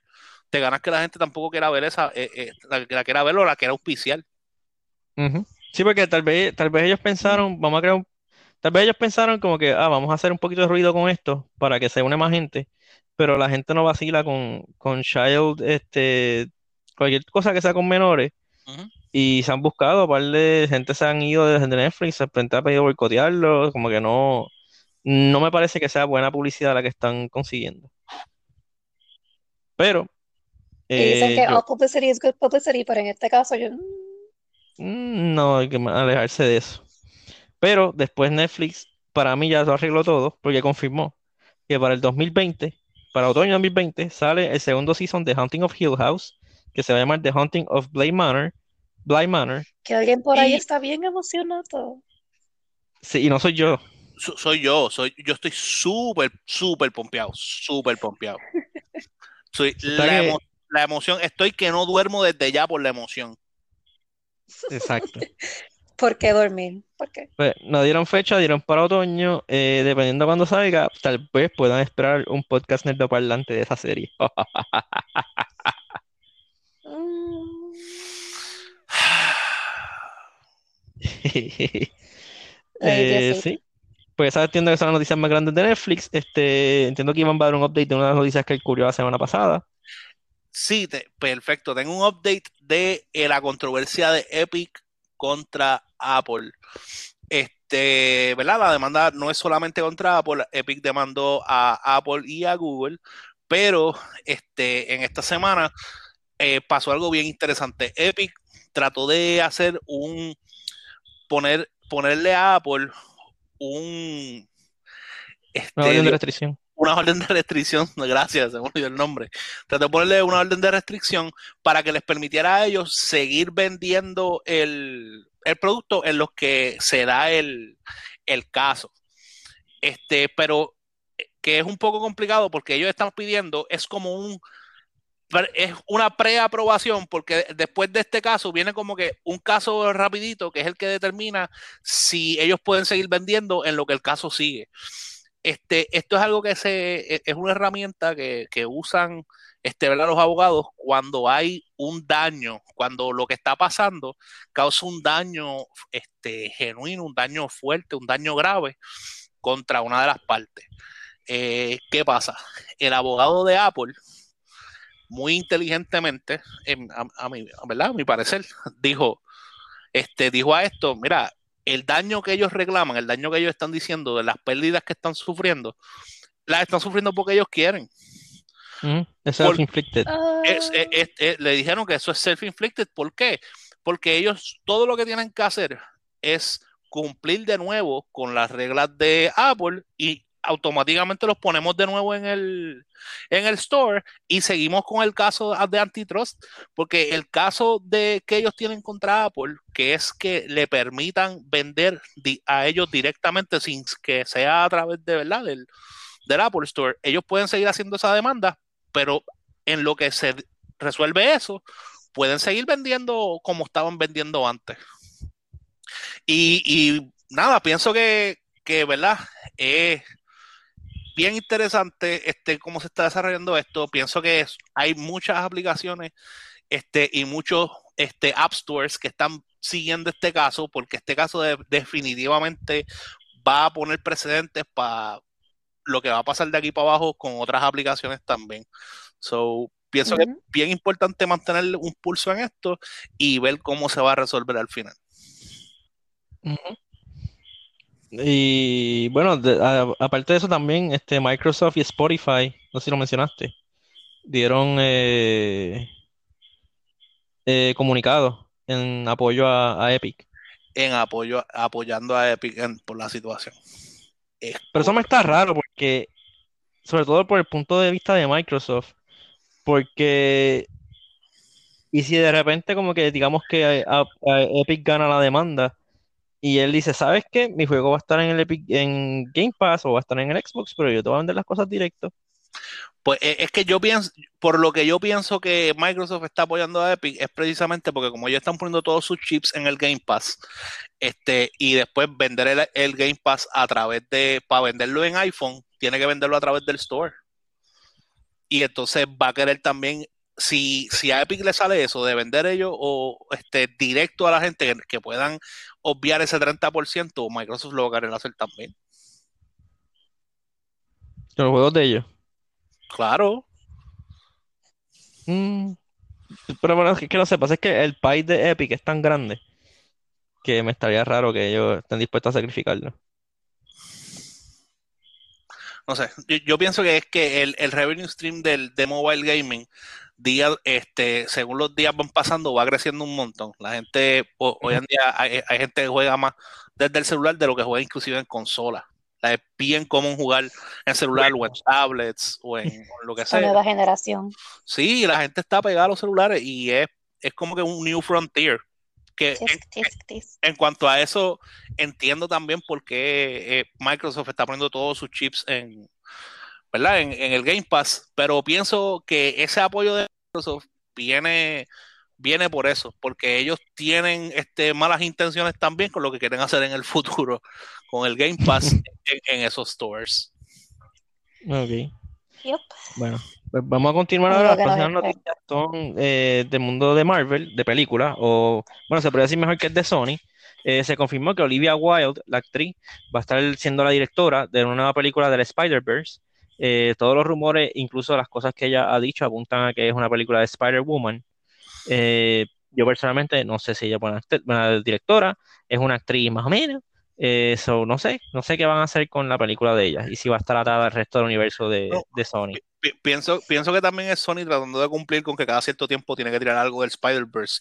te ganas que la gente tampoco quiera ver esa eh, eh, la, la quiera ver o la quiera auspiciar ujú. Sí, porque tal vez, tal vez ellos pensaron, vamos a crear un- tal vez ellos pensaron como que, ah, vamos a hacer un poquito de ruido con esto para que se une más gente, pero la gente no vacila con, con child, este, cualquier cosa que sea con menores. Y se han buscado, par de gente se han ido desde Netflix, de repente ha pedido boicotearlo, como que no, no me parece que sea buena publicidad la que están consiguiendo. Pero Y dicen eh, que yo- all publicity is good publicity, pero en este caso yo... mm, No, hay que alejarse de eso. Pero después Netflix, para mí ya lo arregló todo, porque confirmó que para el 2020, para otoño 2020, sale el segundo season de Haunting of Hill House, que se va a llamar The Haunting of Bly Manor, Bly Manor. Que alguien por ahí está bien emocionado. Sí, y no soy yo. So- soy yo, soy, yo estoy súper, súper pompeado, súper pompeado. (laughs) Soy la, que- emo- la emoción, estoy que no duermo desde ya por la emoción. Exacto. (laughs) ¿Por qué dormir? ¿Por qué? Pues nos dieron fecha, dieron para otoño, eh, dependiendo de cuándo salga, tal vez puedan esperar un podcast nerdoparlante de esa serie. (laughs) Mm, Eh, sí, pues esa entiendo que son las noticias más grandes de Netflix. Este, entiendo que Iván va a dar un update de una de las noticias que él cubrió la semana pasada. Sí, te- perfecto. Tengo un update de eh, la controversia de Epic contra Apple. Este, ¿verdad? La demanda no es solamente contra Apple. Epic demandó a Apple y a Google, pero este, en esta semana eh, pasó algo bien interesante. Epic trató de hacer un poner, ponerle a Apple un este, Una orden de dio- restricción. Una orden de restricción, (laughs) gracias, se me el nombre. Trató de ponerle una orden de restricción para que les permitiera a ellos seguir vendiendo el, el producto en los que se da el, el caso. Este, pero eh, que es un poco complicado porque ellos están pidiendo, es como un es una preaprobación porque después de este caso viene como que un caso rapidito que es el que determina si ellos pueden seguir vendiendo en lo que el caso sigue. Este, esto es algo que se, e- es una herramienta que, que usan este, ¿verdad? los abogados cuando hay un daño, cuando lo que está pasando causa un daño este, genuino, un daño fuerte, un daño grave contra una de las partes. Eh, ¿Qué pasa? El abogado de Apple, muy inteligentemente, em, a, a mi, ¿verdad? a mi parecer, dijo, este, dijo a esto, mira, el daño que ellos reclaman, el daño que ellos están diciendo de las pérdidas que están sufriendo, las están sufriendo porque ellos quieren. Ujú, Es self-inflicted. Ah, Es- es- es- es- le dijeron que eso es self-inflicted. ¿Por qué? Porque ellos todo lo que tienen que hacer es cumplir de nuevo con las reglas de Apple y automáticamente los ponemos de nuevo en el, en el store y seguimos con el caso de antitrust, porque el caso de que ellos tienen contra Apple, que es que le permitan vender a ellos directamente sin que sea a través de verdad del, del Apple Store, ellos pueden seguir haciendo esa demanda, pero en lo que se resuelve eso, pueden seguir vendiendo como estaban vendiendo antes. Y, nada, pienso que, que ¿verdad? Es bien interesante este, cómo se está desarrollando esto. Pienso que es- hay muchas aplicaciones este, y muchos este, app stores que están siguiendo este caso, porque este caso de- definitivamente va a poner precedentes para lo que va a pasar de aquí para abajo con otras aplicaciones también. So, pienso que es bien importante mantener un pulso en esto y ver cómo se va a resolver al final. Y bueno, de- a- aparte de eso también, este, Microsoft y Spotify, no sé si lo mencionaste, dieron eh, eh, comunicado en apoyo a, a Epic. En apoyo, apoyando a Epic en- por la situación. Es Pero eso me está raro porque, sobre todo por el punto de vista de Microsoft, porque, y si de repente como que digamos que a- a Epic gana la demanda y él dice, ¿sabes qué? Mi juego va a estar en el Epic, en Game Pass o va a estar en el Xbox, pero yo te voy a vender las cosas directo. Pues eh, es que yo pienso, por lo que yo pienso que Microsoft está apoyando a Epic es precisamente porque como ellos están poniendo todos sus chips en el Game Pass, este, y después vender el Game Pass a través de, para venderlo en iPhone, tiene que venderlo a través del store. Y entonces va a querer también, si, si a Epic le sale eso de vender ellos o este directo a la gente que, que puedan obviar ese 30%, Microsoft lo va a querer hacer también. Los juegos de ellos. Claro. Mm, Pero bueno, es que no sé, pasa es que el país de Epic es tan grande que me estaría raro que ellos estén dispuestos a sacrificarlo. No sé, yo, yo pienso que es que el, el revenue stream del, de mobile gaming, día, este, según los días van pasando, va creciendo un montón. La gente, ho- hoy en día hay, hay gente que juega más desde el celular de lo que juega inclusive en consola. Sea, es bien común jugar en celular o en tablets o en, (laughs) o lo que La sea. nueva generación. Sí, la gente está pegada a los celulares y es, es como que un new frontier. Que en, Tisk, tisk, tisk. en cuanto a eso, entiendo también por qué eh, Microsoft está poniendo todos sus chips en, ¿verdad? En, en el Game Pass, pero pienso que ese apoyo de Microsoft viene, viene por eso, porque ellos tienen este, malas intenciones también con lo que quieren hacer en el (laughs) futuro con el Game Pass (laughs) en, en esos stores. Ok. Yep. Bueno, pues vamos a continuar ahora. Las próximas noticias son eh, del mundo de Marvel, de películas, o bueno, se podría decir mejor que es de Sony. Eh, se confirmó que Olivia Wilde, la actriz, va a estar siendo la directora de una nueva película del Spider-Verse. Eh, todos los rumores, incluso las cosas que ella ha dicho, apuntan a que es una película de Spider-Woman. Yo personalmente no sé si ella es acte- buena directora, es una actriz más o menos. Eh, so, no sé, no sé qué van a hacer con la película de ella y si va a estar atada al resto del universo de, No, de Sony. pi- pi- pienso, pienso que también es Sony tratando de cumplir con que cada cierto tiempo tiene que tirar algo del Spider-Verse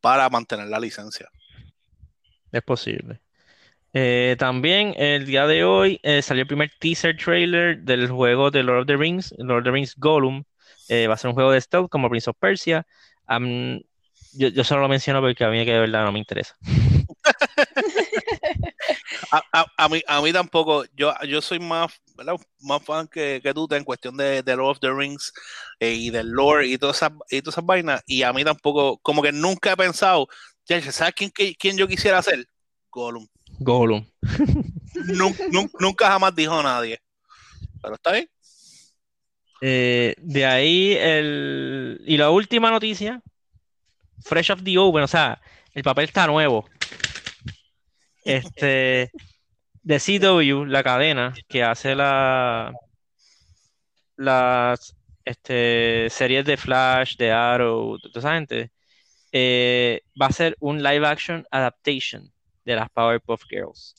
para mantener la licencia. Es posible. Eh, también el día de hoy eh, salió el primer teaser trailer del juego de Lord of the Rings, Lord of the Rings Gollum. Va a ser un juego de stealth como Prince of Persia. Yo, yo solo lo menciono porque a mí que de verdad no me interesa. (laughs) A, a- a mí, a mí tampoco, yo, yo soy más, ¿verdad? más fan que, que tú en cuestión de, de Lord of the Rings eh, y del lore y todas esas, y todas esas vainas, y a mí tampoco, como que nunca he pensado, "Ya, ¿sabes quién, quién yo quisiera ser? Gollum. Gollum. (laughs) Nun- nun- nunca jamás dijo nadie. Pero está bien. Eh, de ahí el... Y la última noticia, Fresh of the Oven, o sea, el papel está nuevo. Este, de CW, la cadena que hace la, las este, series de Flash, de Arrow, toda esa gente, eh, va a ser un live action adaptation de las Powerpuff Girls.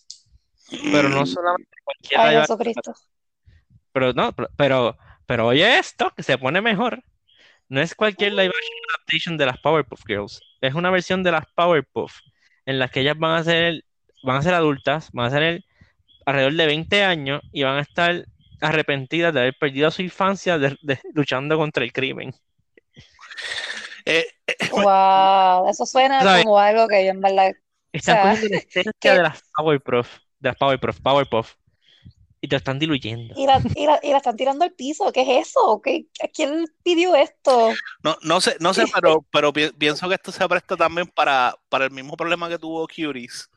Pero no solamente cualquier Ay, live Jesucristo. pero no, pero, pero, pero oye esto, que se pone mejor. No es cualquier live action adaptation de las Powerpuff Girls. Es una versión de las Powerpuff en las que ellas van a ser, van a ser adultas, van a ser alrededor de 20 años y van a estar arrepentidas de haber perdido su infancia de- de- luchando contra el crimen. Eh, Wow, eso suena ¿Sabes? como algo que yo en verdad. Están O sea, cogiendo la (laughs) esencia de las Powerpuff, de las Powerpuff, Powerpuff, y te lo están diluyendo. Y la, y la, y la están tirando al piso. ¿Qué es eso? ¿Qué, ¿a quién pidió esto? no, no sé, no sé, (laughs) pero, pero pi- pienso que esto se presta también para, para el mismo problema que tuvo Curies.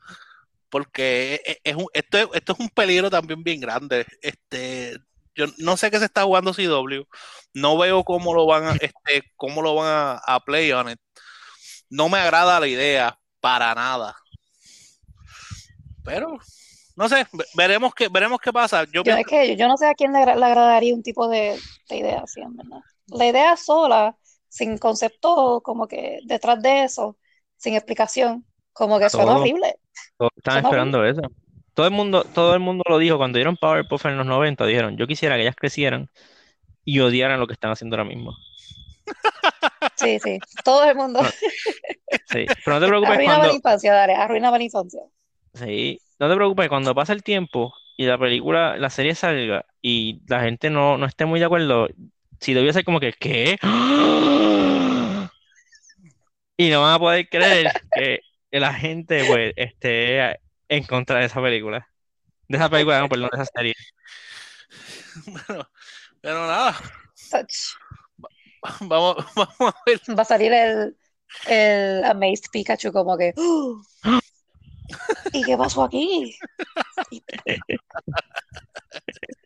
Porque es, es un, esto, es- esto es un peligro también bien grande. Este, yo no sé qué se está jugando CW. No veo cómo lo van a, este, cómo lo van a, a play on it. No me agrada la idea para nada. Pero, no sé, ve- veremos qué, veremos qué pasa. Yo Yo, pienso- es que yo no sé a quién le, le agradaría un tipo de, de idea así, en verdad. La idea sola, sin concepto como que detrás de eso, sin explicación, como que suena horrible. Todos estaban esperando eso. Todo el mundo, todo el mundo lo dijo cuando dieron Powerpuff en los 90, dijeron, yo quisiera que ellas crecieran y odiaran lo que están haciendo ahora mismo. (laughs) Sí, sí. Todo el mundo. No, Sí, pero no te preocupes Arruinaba la cuando, infancia, dale, arruinaba la infancia. sí, no te preocupes cuando pase el tiempo y la película, la serie salga y la gente no, no esté muy de acuerdo, si debió ser como que, ¿qué? (gasps) Y no van a poder creer que la gente pues esté en contra de esa película. De esa película, no, perdón, de esa serie. (laughs) pero, pero nada, (laughs) vamos, vamos a ver. Va a salir el, el Amazed Pikachu como que "¡Oh! (gasps) ¿Y qué pasó aquí? (laughs)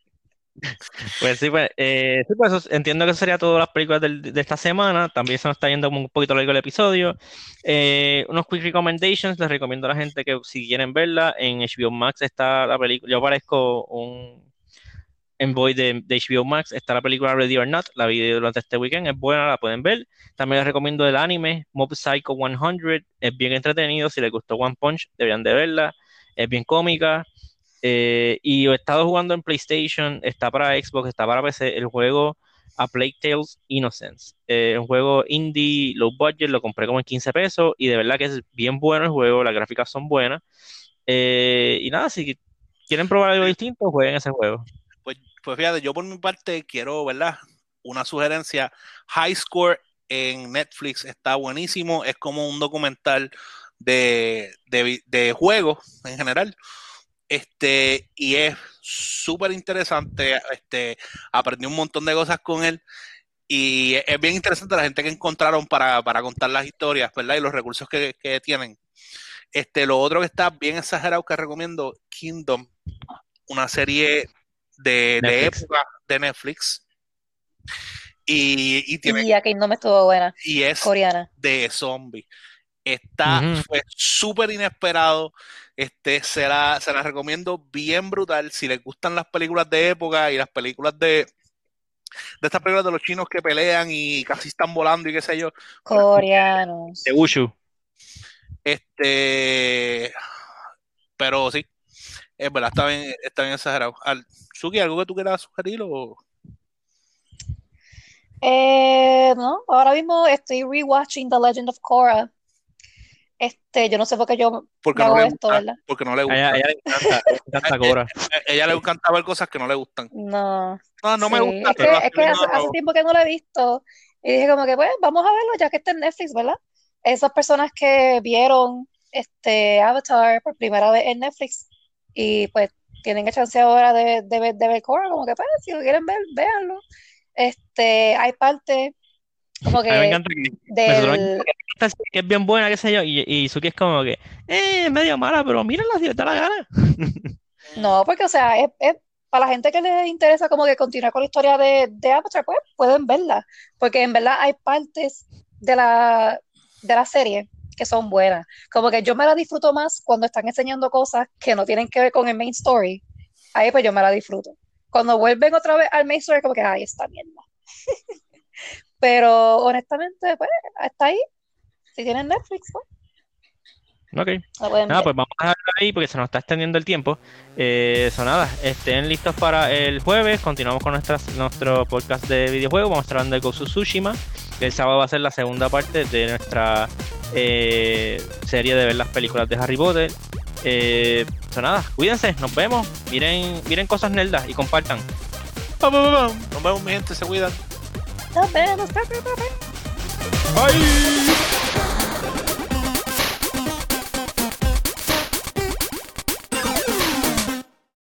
(laughs) Pues sí, pues, eh, sí, pues eso- entiendo que eso sería todas las películas del- de esta semana. También se nos está yendo un poquito largo el episodio. Eh, unos quick recommendations. Les recomiendo a la gente que si quieren verla, en HBO Max está la película. Yo parezco un Envoy de, de HBO Max, está la película Ready or Not, la vi durante este weekend, es buena, la pueden ver. También les recomiendo el anime Mob Psycho 100, es bien entretenido, si les gustó One Punch, deberían de verla, es bien cómica. Eh, y he estado jugando en PlayStation, está para Xbox, está para PC, el juego A Plague Tales Innocence. Eh, un juego indie, low budget, lo compré como en 15 pesos y de verdad que es bien bueno el juego, las gráficas son buenas. Eh, y nada, si quieren probar algo distinto, jueguen ese juego. Pues, pues fíjate, yo por mi parte quiero, ¿verdad? Una sugerencia. High Score en Netflix está buenísimo. Es como un documental de, de, de juegos en general. Este, y es súper interesante. Este, aprendí un montón de cosas con él. Y es bien interesante la gente que encontraron para, para contar las historias, ¿verdad? Y los recursos que, que tienen. Este, lo otro que está bien exagerado que recomiendo, Kingdom, una serie de, de Netflix. época de Netflix. Y, y tiene Y a Kingdom estuvo buena, y es coreana. de zombie. Está, fue súper inesperado. Este, se la, se la recomiendo bien brutal. Si les gustan las películas de época y las películas de, de estas películas de los chinos que pelean y casi están volando y qué sé yo. Coreanos. De Wushu. Este, pero sí, es verdad, está bien, está bien exagerado. Al, Suki, ¿algo que tú quieras sugerir? O... Eh, no, ahora mismo estoy rewatching The Legend of Korra. Este, yo no sé por qué yo Porque yo no hago le esto, gusta, ¿verdad? porque no le gusta. ella, a ella le encanta, (laughs) Cobra. Ella le encanta ver cosas que no le gustan. No, No, no me gusta, Es que, pero es que así hace, hace tiempo que no lo he visto. Y dije como que, pues, vamos a verlo ya que está en Netflix, ¿verdad? Esas personas que vieron este Avatar por primera vez en Netflix y pues tienen el chance ahora de, de ver, de ver Korra, como que, pues, si lo quieren ver, véanlo. Este, hay parte como A mí me que encanta que del... que es bien buena, qué sé yo, y, y Suki es como que, eh, es medio mala, pero mírenla si les da la gana. (laughs) No, porque, o sea, es, es- para la gente que les interesa como que continuar con la historia de, de Avatar, pues pueden verla, porque en verdad hay partes de la, de la serie que son buenas. Como que yo me la disfruto más cuando están enseñando cosas que no tienen que ver con el main story. Ahí pues yo me la disfruto. Cuando vuelven otra vez al main story, como que, ay, esta mierda. (laughs) Pero honestamente, pues, hasta ahí. Si tienen Netflix, pues, Ok. Nada, ver. pues vamos a dejarlo ahí porque se nos está extendiendo el tiempo. Eh, Eso nada, estén listos para el jueves. Continuamos con nuestras, nuestro podcast de videojuegos. Vamos a estar hablando de of Tsushima. El sábado va a ser la segunda parte de nuestra eh, serie de ver las películas de Harry Potter. Eh, Eso nada, cuídense, nos vemos. Miren, miren cosas nerdas y compartan. Nos vemos, mi gente, se cuidan. the Bengals. Bye.